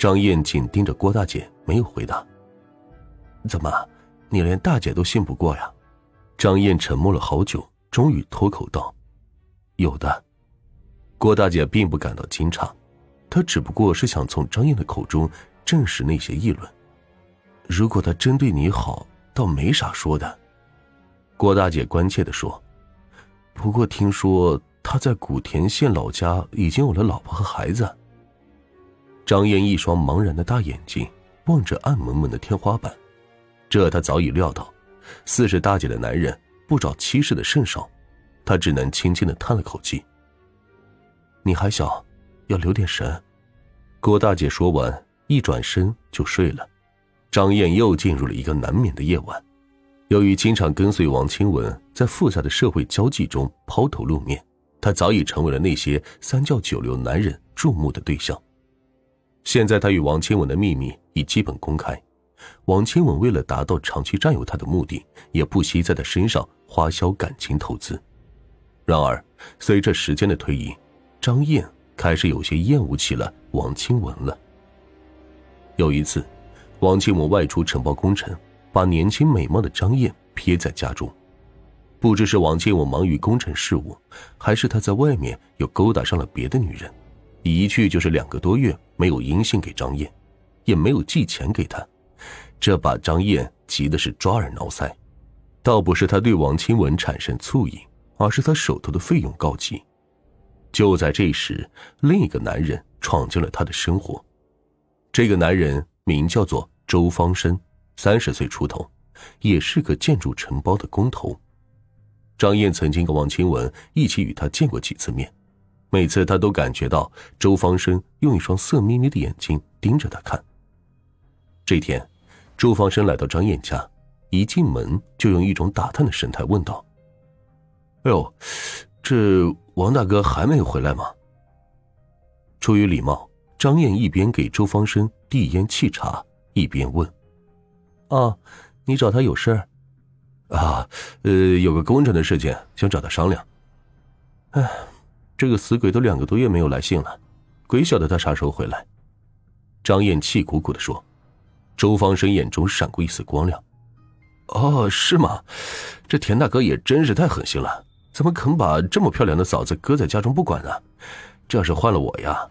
张燕紧盯着郭大姐，没有回答。怎么，你连大姐都信不过呀？张燕沉默了好久，终于脱口道：“有的。”郭大姐并不感到惊诧，她只不过是想从张燕的口中证实那些议论。如果他真对你好，倒没啥说的。郭大姐关切的说：“不过听说他在古田县老家已经有了老婆和孩子。”张燕一双茫然的大眼睛望着暗蒙蒙的天花板，这她早已料到。四十大姐的男人不找妻室的甚少，她只能轻轻的叹了口气。你还小，要留点神。郭大姐说完，一转身就睡了。张燕又进入了一个难眠的夜晚。由于经常跟随王清文在复杂的社会交际中抛头露面，她早已成为了那些三教九流男人注目的对象。现在他与王清文的秘密已基本公开，王清文为了达到长期占有他的目的，也不惜在他身上花销感情投资。然而，随着时间的推移，张燕开始有些厌恶起了王清文了。有一次，王清文外出承包工程，把年轻美貌的张燕撇在家中。不知是王清文忙于工程事务，还是他在外面又勾搭上了别的女人。一去就是两个多月，没有音信给张燕，也没有寄钱给他，这把张燕急的是抓耳挠腮。倒不是他对王清文产生醋意，而是他手头的费用告急。就在这时，另一个男人闯进了他的生活。这个男人名叫做周方生，三十岁出头，也是个建筑承包的工头。张燕曾经跟王清文一起与他见过几次面。每次他都感觉到周方生用一双色眯眯的眼睛盯着他看。这天，周方生来到张燕家，一进门就用一种打探的神态问道：“哎呦，这王大哥还没有回来吗？”出于礼貌，张燕一边给周方生递烟沏茶，一边问：“啊，你找他有事？啊，呃，有个工程的事情想找他商量。”哎。这个死鬼都两个多月没有来信了，鬼晓得他啥时候回来。张燕气鼓鼓的说。周方生眼中闪过一丝光亮。哦，是吗？这田大哥也真是太狠心了，怎么肯把这么漂亮的嫂子搁在家中不管呢？这要是换了我呀……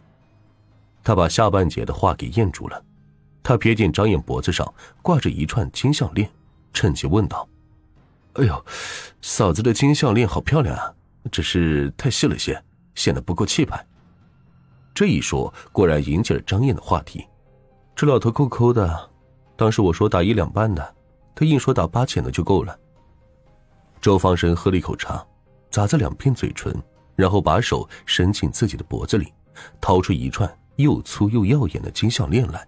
他把下半截的话给咽住了。他瞥见张燕脖子上挂着一串金项链，趁机问道：“哎呦，嫂子的金项链好漂亮啊，只是太细了些。”显得不够气派。这一说果然引起了张燕的话题。这老头够抠的，当时我说打一两半的，他硬说打八千的就够了。周方生喝了一口茶，咂着两片嘴唇，然后把手伸进自己的脖子里，掏出一串又粗又耀眼的金项链来。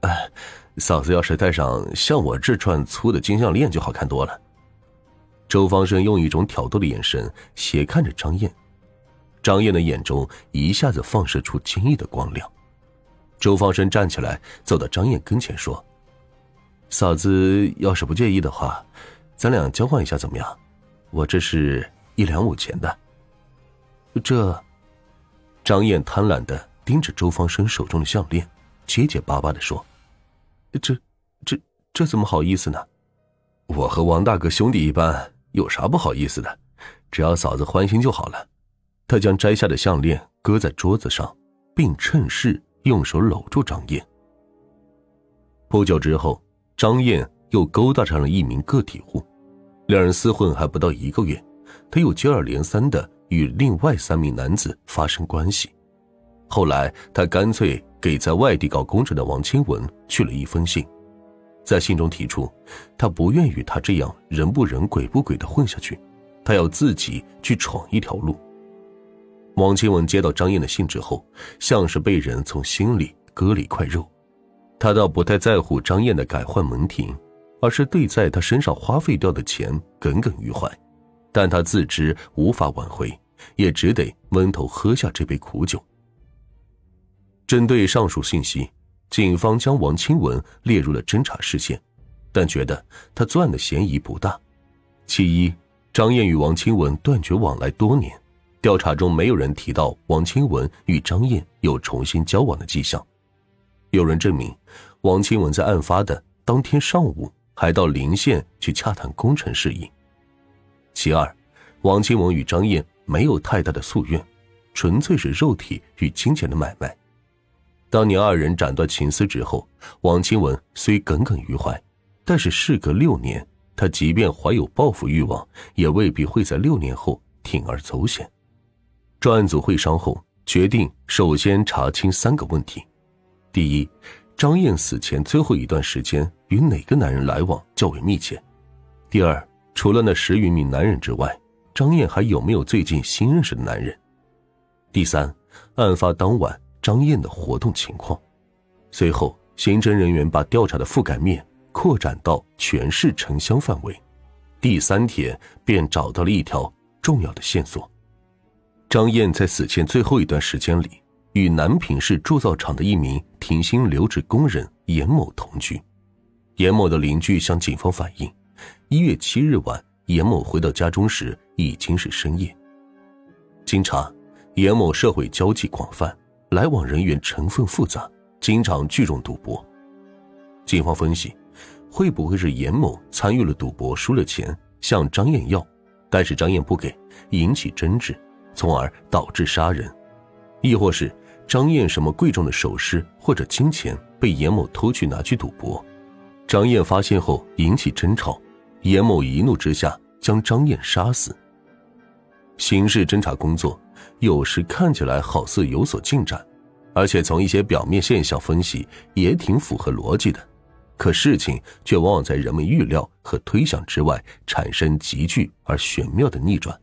哎，嫂子要是戴上像我这串粗的金项链，就好看多了。周方生用一种挑逗的眼神斜看着张燕。张燕的眼中一下子放射出惊异的光亮。周方生站起来，走到张燕跟前说：“嫂子要是不介意的话，咱俩交换一下怎么样？我这是一两五钱的。”这，张燕贪婪的盯着周方生手中的项链，结结巴巴的说：“这，这，这怎么好意思呢？我和王大哥兄弟一般，有啥不好意思的？只要嫂子欢心就好了。”他将摘下的项链搁在桌子上，并趁势用手搂住张燕。不久之后，张燕又勾搭上了一名个体户，两人厮混还不到一个月，他又接二连三的与另外三名男子发生关系。后来，他干脆给在外地搞工程的王清文去了一封信，在信中提出，他不愿与他这样人不人鬼不鬼的混下去，他要自己去闯一条路。王清文接到张燕的信之后，像是被人从心里割了一块肉。他倒不太在乎张燕的改换门庭，而是对在他身上花费掉的钱耿耿于怀。但他自知无法挽回，也只得闷头喝下这杯苦酒。针对上述信息，警方将王清文列入了侦查视线，但觉得他作案的嫌疑不大。其一，张燕与王清文断绝往来多年。调查中没有人提到王清文与张燕有重新交往的迹象。有人证明，王清文在案发的当天上午还到临县去洽谈工程事宜。其二，王清文与张燕没有太大的夙愿，纯粹是肉体与金钱的买卖。当年二人斩断情丝之后，王清文虽耿耿于怀，但是事隔六年，他即便怀有报复欲望，也未必会在六年后铤而走险。专案组会商后决定，首先查清三个问题：第一，张燕死前最后一段时间与哪个男人来往较为密切；第二，除了那十余名男人之外，张燕还有没有最近新认识的男人；第三，案发当晚。张燕的活动情况，随后刑侦人员把调查的覆盖面扩展到全市城乡范围，第三天便找到了一条重要的线索：张燕在死前最后一段时间里，与南平市铸造厂的一名停薪留职工人严某同居。严某的邻居向警方反映，一月七日晚，严某回到家中时已经是深夜。经查，严某社会交际广泛。来往人员成分复杂，经常聚众赌博。警方分析，会不会是严某参与了赌博，输了钱向张燕要，但是张燕不给，引起争执，从而导致杀人？亦或是张燕什么贵重的首饰或者金钱被严某偷去拿去赌博？张燕发现后引起争吵，严某一怒之下将张燕杀死。刑事侦查工作。有时看起来好似有所进展，而且从一些表面现象分析也挺符合逻辑的，可事情却往往在人们预料和推想之外产生急剧而玄妙的逆转。